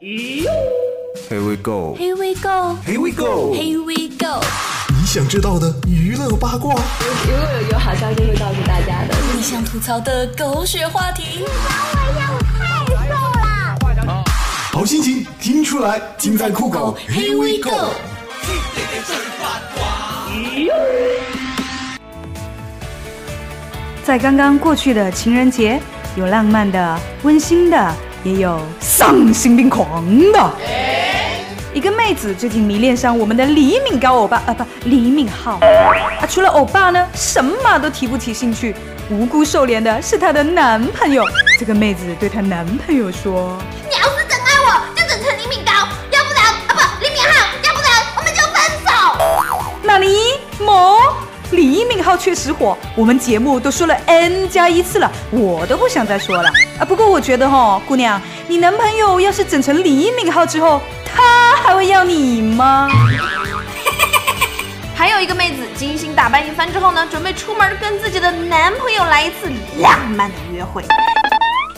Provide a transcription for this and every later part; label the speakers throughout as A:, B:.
A: Here we go.
B: Here we go.
A: Here we go.
B: Here we go.
C: 你想知道的娱乐八卦，
D: 如果有有好消息会告诉大家的。
B: 你想吐槽的狗血话题，我太瘦了
C: 好心情听出来，尽在酷狗。
B: Here we go。
E: 在刚刚过去的情人节，有浪漫的、温馨的，也有丧心病狂的。一个妹子最近迷恋上我们的李敏镐欧巴啊，不，李敏镐啊。除了欧巴呢，什么都提不起兴趣。无辜受怜的是她的男朋友。这个妹子对她男朋友说
F: 你要是李敏镐
E: 确实火，我们节目都说了 N 加一次了，我都不想再说了啊。不过我觉得哈，姑娘，你男朋友要是整成李敏镐之后，他还会要你吗？
D: 还有一个妹子精心打扮一番之后呢，准备出门跟自己的男朋友来一次浪漫的约会。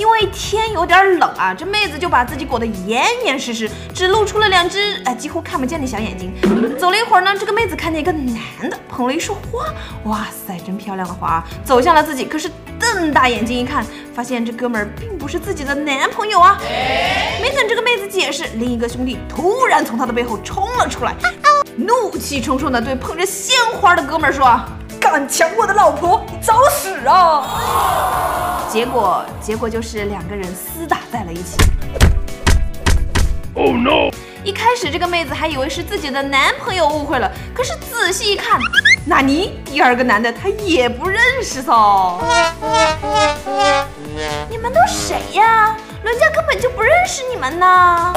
D: 因为天有点冷啊，这妹子就把自己裹得严严实实，只露出了两只呃几乎看不见的小眼睛。走了一会儿呢，这个妹子看见一个男的捧了一束花，哇塞，真漂亮的花！走向了自己，可是瞪大眼睛一看，发现这哥们儿并不是自己的男朋友啊。没等这个妹子解释，另一个兄弟突然从她的背后冲了出来，怒气冲冲地对捧着鲜花的哥们儿说：“
E: 敢抢我的老婆，你找死啊！
D: 结果，结果就是两个人厮打在了一起。Oh no！一开始这个妹子还以为是自己的男朋友误会了，可是仔细一看，纳尼？第二个男的她也不认识嗦。你们都谁呀？人家根本就不认识你们呢。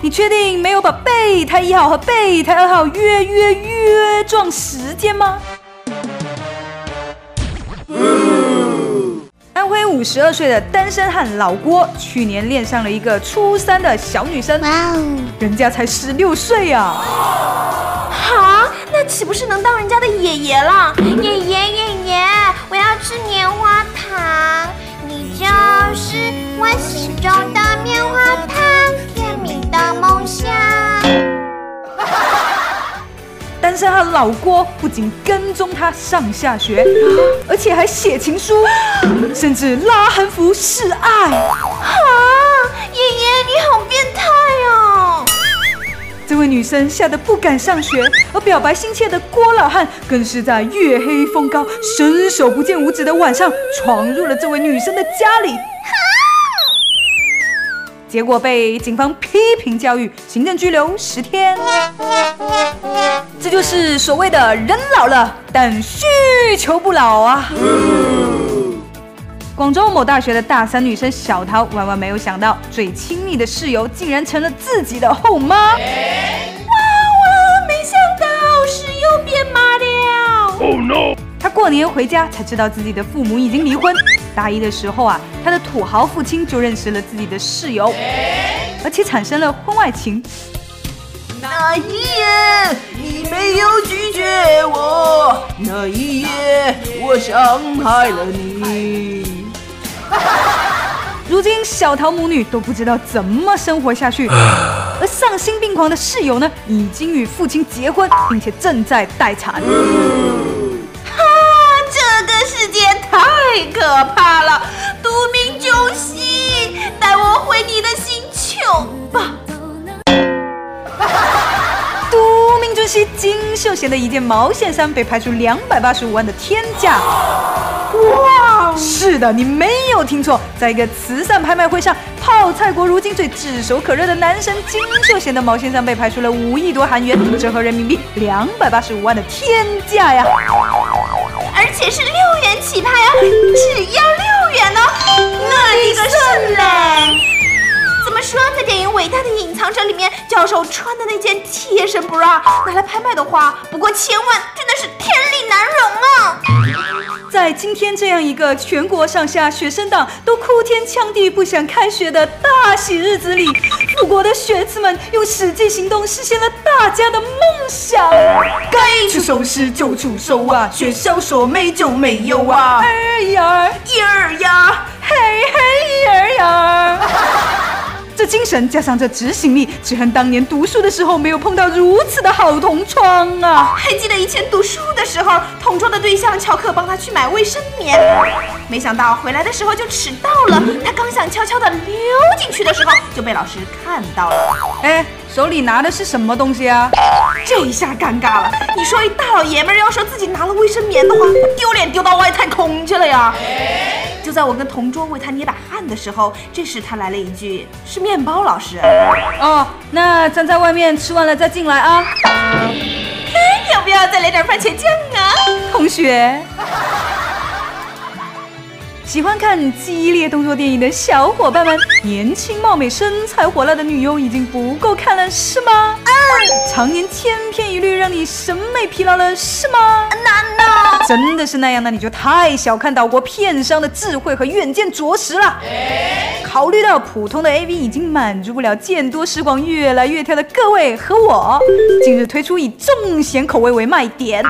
E: 你确定没有把备胎一号和备胎二号约约约撞时间吗？安徽五十二岁的单身汉老郭，去年恋上了一个初三的小女生，
F: 哇哦，
E: 人家才十六岁啊！
D: 哈，那岂不是能当人家的爷爷了？
F: 爷爷爷爷，我要吃棉花糖，你就是我心中的棉花糖，
E: 老郭不仅跟踪她上下学，而且还写情书，甚至拉横幅示爱。
D: 哈，爷爷你好变态哦！
E: 这位女生吓得不敢上学，而表白心切的郭老汉更是在月黑风高、伸手不见五指的晚上闯入了这位女生的家里，结果被警方批评教育，行政拘留十天。这就是所谓的人老了，但需求不老啊！广州某大学的大三女生小桃，万万没有想到，最亲密的室友竟然成了自己的后妈。
D: 哇哇，没想到室友变妈了！Oh no！
E: 她过年回家才知道自己的父母已经离婚。大一的时候啊，她的土豪父亲就认识了自己的室友，而且产生了婚外情。
D: 那一没有拒绝我，那一夜我伤害了你。
E: 如今小桃母女都不知道怎么生活下去，而丧心病狂的室友呢，已经与父亲结婚，并且正在待产。
D: 哈，这个世界太可怕了！独明救星，带我回你的星球吧。
E: 金秀贤的一件毛线衫被拍出两百八十五万的天价。哇！是的，你没有听错，在一个慈善拍卖会上，泡菜国如今最炙手可热的男神金秀贤的毛线衫被拍出了五亿多韩元，折合人民币两百八十五万的天价呀！
D: 而且是六元起拍啊，只要六元哦！那你个是嘞！说，在电影《伟大的隐藏者》里面，教授穿的那件贴身 bra 拿来拍卖的话，不过千万，真的是天理难容啊！
E: 在今天这样一个全国上下学生党都哭天抢地不想开学的大喜日子里，富国的学子们用实际行动实现了大家的梦想。该出手时就出手啊，学校说没就没有啊！哎呀，
D: 一儿呀，
E: 嘿嘿一儿呀！这精神加上这执行力，只恨当年读书的时候没有碰到如此的好同窗啊！
D: 还记得以前读书的时候，同桌的对象翘课帮他去买卫生棉，没想到回来的时候就迟到了。他刚想悄悄地溜进去的时候，就被老师看到了。
E: 哎，手里拿的是什么东西啊？
D: 这一下尴尬了。你说一大老爷们儿要说自己拿了卫生棉的话，丢脸丢到外太空去了呀！就在我跟同桌为他捏把汗的时候，这时他来了一句：“是面包老师。”
E: 哦，那站在外面吃完了再进来啊。
D: 要不要再来点番茄酱啊？
E: 同学，喜欢看激烈动作电影的小伙伴们，年轻貌美、身材火辣的女优已经不够看了，是吗？常年千篇一律，让你审美疲劳了，是吗？
D: 难道
E: 真的是那样，那你就太小看岛国片商的智慧和远见卓识了。考虑到普通的 AV 已经满足不了见多识广、越来越挑的各位和我，今日推出以重咸口味为卖点。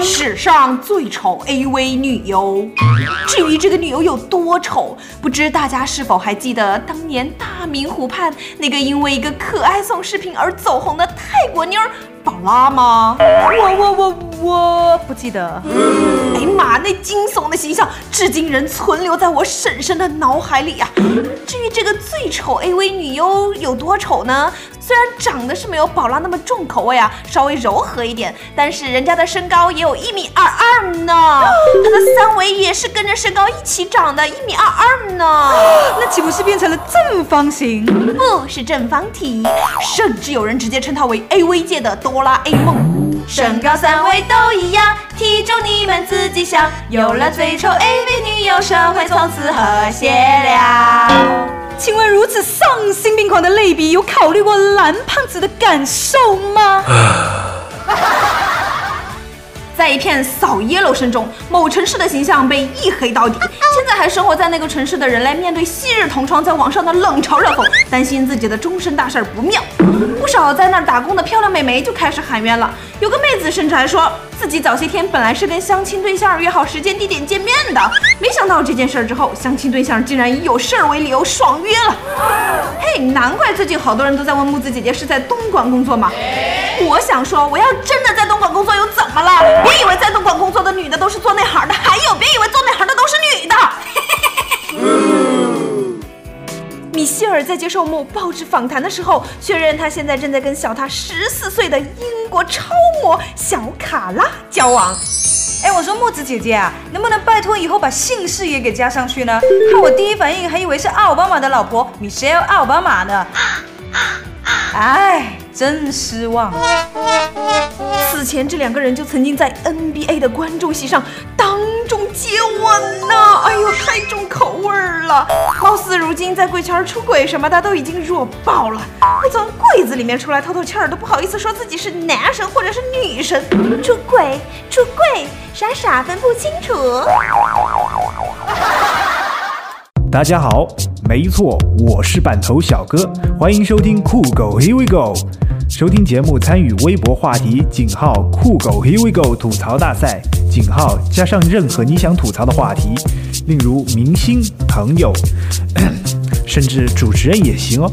D: 史上最丑 AV 女优？至于这个女优有多丑，不知大家是否还记得当年大明湖畔那个因为一个可爱送视频而走红的泰国妞儿宝拉吗？
E: 我我我我不记得。
D: 哎呀妈，那惊悚的形象至今仍存留在我婶婶的脑海里呀、至于这个最丑 AV 女优有多丑呢？虽然长得是没有宝拉那么重口味啊，稍微柔和一点，但是人家的身高也有一米二二呢，她的三围也是跟着身高一起长的，一米二二呢。
E: 那岂不是变成了正方形？
D: 不是正方体，甚至有人直接称它为 AV 界的哆啦 A 梦。身高三围都一样，体重你们自己想。有了最丑 AV 女友，社会从此和谐了。
E: 请问如此丧心病狂的类比，有考虑过蓝胖子的感受吗？
D: 在一片扫 yellow 声中，某城市的形象被一黑到底。现在还生活在那个城市的人类，面对昔日同窗在网上的冷嘲热讽，担心自己的终身大事儿不妙。不少在那儿打工的漂亮美眉就开始喊冤了。有个妹子甚至还说自己早些天本来是跟相亲对象约好时间地点见面的，没想到这件事儿之后，相亲对象竟然以有事儿为理由爽约了。嘿，难怪最近好多人都在问木子姐姐是在东莞工作吗？我想说，我要真的在东莞工作又怎么了？别以为在东莞工作的女的都是做那行的，还有别以为做那行的都是女的。米歇尔在接受某报纸访谈的时候，确认他现在正在跟小他十四岁的英国超模小卡拉交往。
E: 哎，我说木子姐姐啊，能不能拜托以后把姓氏也给加上去呢？看我第一反应还以为是奥巴马的老婆 Michelle 奥巴马呢。哎，真失望。
D: 此前这两个人就曾经在 NBA 的观众席上当众接吻呢，哎呦，太重口味儿了。貌似如今在贵圈出轨什么的都已经弱爆了，不从柜子里面出来透透气儿都不好意思说自己是男神或者是女神。出轨，出轨，傻傻分不清楚。
C: 大家好，没错，我是板头小哥，欢迎收听酷狗 Here We Go。收听节目参与微博话题井号酷狗 Here We Go 吐槽大赛井号加上任何你想吐槽的话题，例如明星、朋友，甚至主持人也行哦。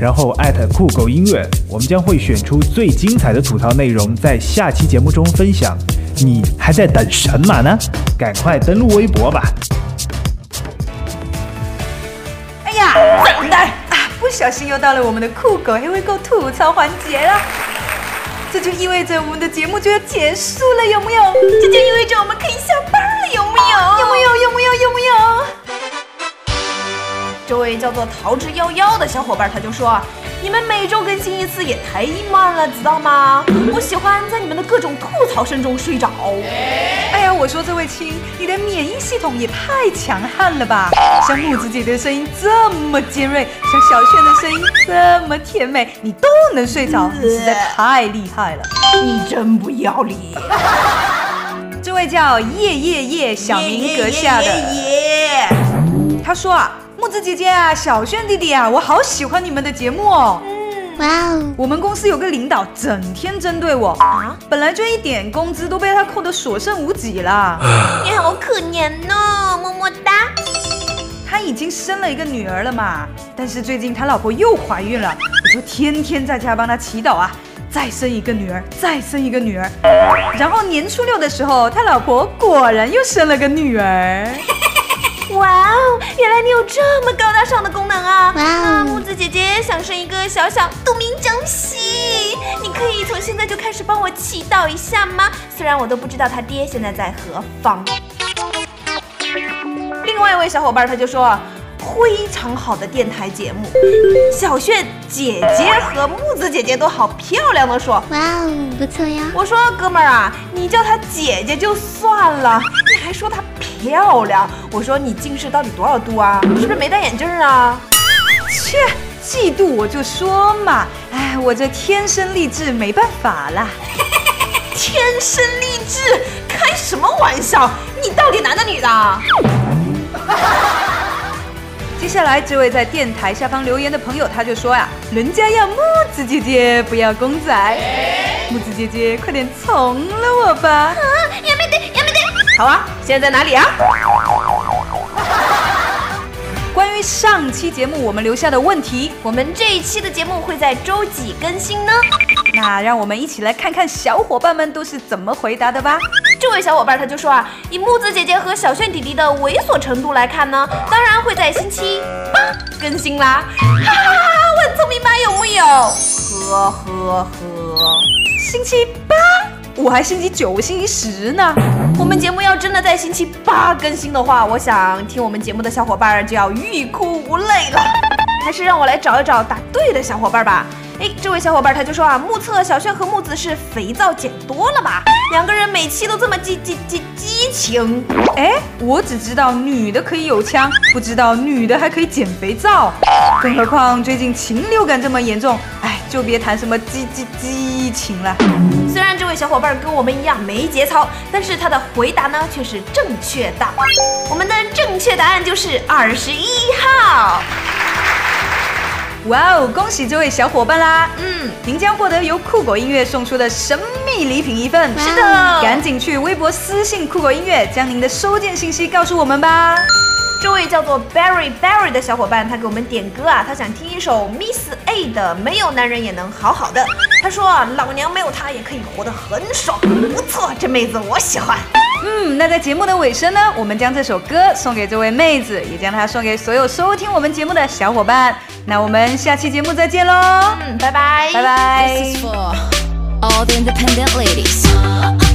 C: 然后艾特酷狗音乐，我们将会选出最精彩的吐槽内容，在下期节目中分享。你还在等什么呢？赶快登录微博吧！
E: 小心又到了我们的酷狗 We Go 吐槽环节了。这就意味着我们的节目就要结束了，有木有？
D: 这就意味着我们可以下班了，有木有？
E: 有木有？有木有？有木有？
D: 这位叫做逃之夭夭的小伙伴他就说：“你们每周更新一次也太慢了，知道吗？我喜欢在你们的各种吐槽声中睡着。”
E: 哎呀，我说这位亲，你的免疫系统也太强悍了吧！像木子姐的声音这么尖锐，像小炫的声音这么甜美，你都能睡着，你实在太厉害了。
D: 你真不要脸！
E: 这位叫夜夜夜小明阁下的，
D: 耶！
E: 他说啊，木子姐姐啊，小炫弟弟啊，我好喜欢你们的节目哦。
F: 嗯哇哦，
E: 我们公司有个领导整天针对我，啊本来就一点工资都被他扣得所剩无几了。
F: 你好可怜哦，么么哒。
E: 他已经生了一个女儿了嘛，但是最近他老婆又怀孕了，我就天天在家帮他祈祷啊，再生一个女儿，再生一个女儿。然后年初六的时候，他老婆果然又生了个女儿。
D: 哇哦，原来你有这么高大上的功能啊！
F: 哇
D: 木子姐姐想生一个小小杜明江喜，你可以从现在就开始帮我祈祷一下吗？虽然我都不知道他爹现在在何方。另外一位小伙伴他就说。非常好的电台节目，小炫姐姐和木子姐姐都好漂亮的说，
F: 哇哦，不错呀！
D: 我说哥们儿啊，你叫她姐姐就算了，你还说她漂亮。我说你近视到底多少度啊？是不是没戴眼镜啊？
E: 切，嫉妒我就说嘛，哎，我这天生丽质，没办法啦。
D: 天生丽质，开什么玩笑？你到底男的女的？
E: 接下来这位在电台下方留言的朋友，他就说呀，人家要木子姐姐，不要公仔。木子姐姐，快点从了我吧。
F: 啊，やめてやめて！
D: 好啊，现在在哪里啊？
E: 关于上期节目我们留下的问题，
D: 我们这一期的节目会在周几更新呢？
E: 那让我们一起来看看小伙伴们都是怎么回答的吧。
D: 这位小伙伴他就说啊，以木子姐姐和小炫弟弟的猥琐程度来看呢，当然会在星期八更新啦。哈哈哈哈，我很聪明吧？有木有？呵呵呵。
E: 星期八，我还星期九、星期十呢。
D: 我们节目要真的在星期八更新的话，我想听我们节目的小伙伴就要欲哭无泪了。还是让我来找一找答对的小伙伴吧。哎，这位小伙伴他就说啊，目测小炫和木子是肥皂减多了吧？两个人每期都这么激激激激情。
E: 哎，我只知道女的可以有枪，不知道女的还可以减肥皂。更何况最近禽流感这么严重，哎，就别谈什么激激激情了。
D: 虽然这位小伙伴跟我们一样没节操，但是他的回答呢却是正确的。我们的正确答案就是二十一号。
E: 哇哦，恭喜这位小伙伴啦！
D: 嗯，
E: 您将获得由酷狗音乐送出的神秘礼品一份。
D: 是的
E: 赶紧去微博私信酷狗音乐，将您的收件信息告诉我们吧。
D: 这位叫做 Barry Barry 的小伙伴，他给我们点歌啊，他想听一首 Miss A 的《没有男人也能好好的》。他说啊，老娘没有他也可以活得很爽，不错，这妹子我喜欢。
E: 嗯，那在节目的尾声呢，我们将这首歌送给这位妹子，也将它送给所有收听我们节目的小伙伴。那我们下期节目再见喽，
D: 嗯，拜拜，
E: 拜拜。
B: This is for all the independent ladies.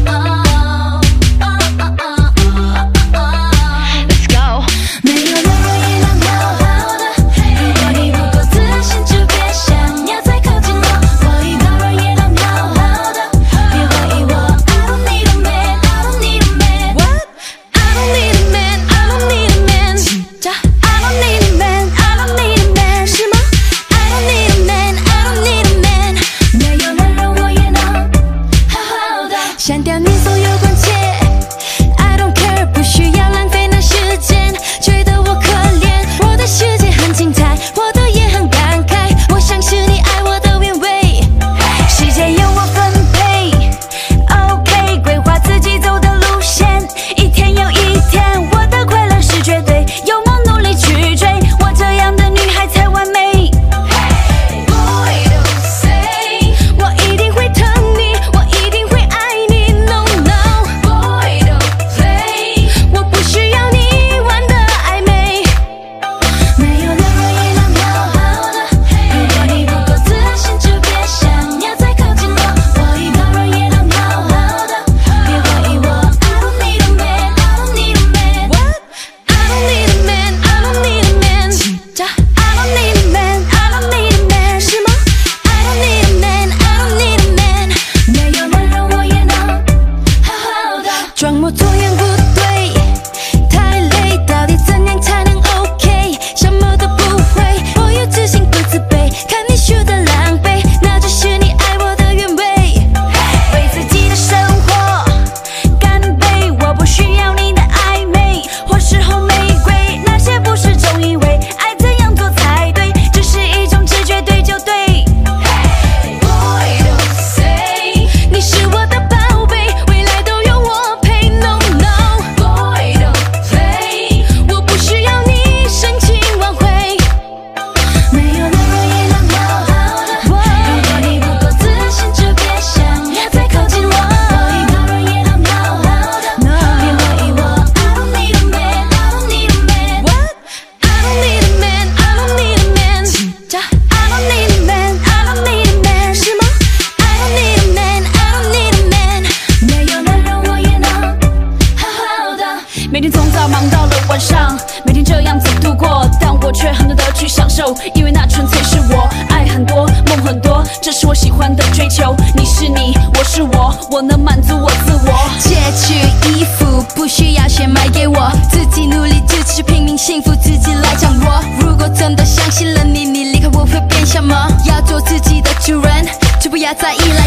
B: 因为那纯粹是我。爱很多，梦很多，这是我喜欢的追求。你是你，我是我，我能满足我自我。
A: 借取衣服不需要钱买给我，自己努力自己拼命，幸福自己来掌握。如果真的相信了你，你离开我会变什么？要做自己的主人，就不要再依赖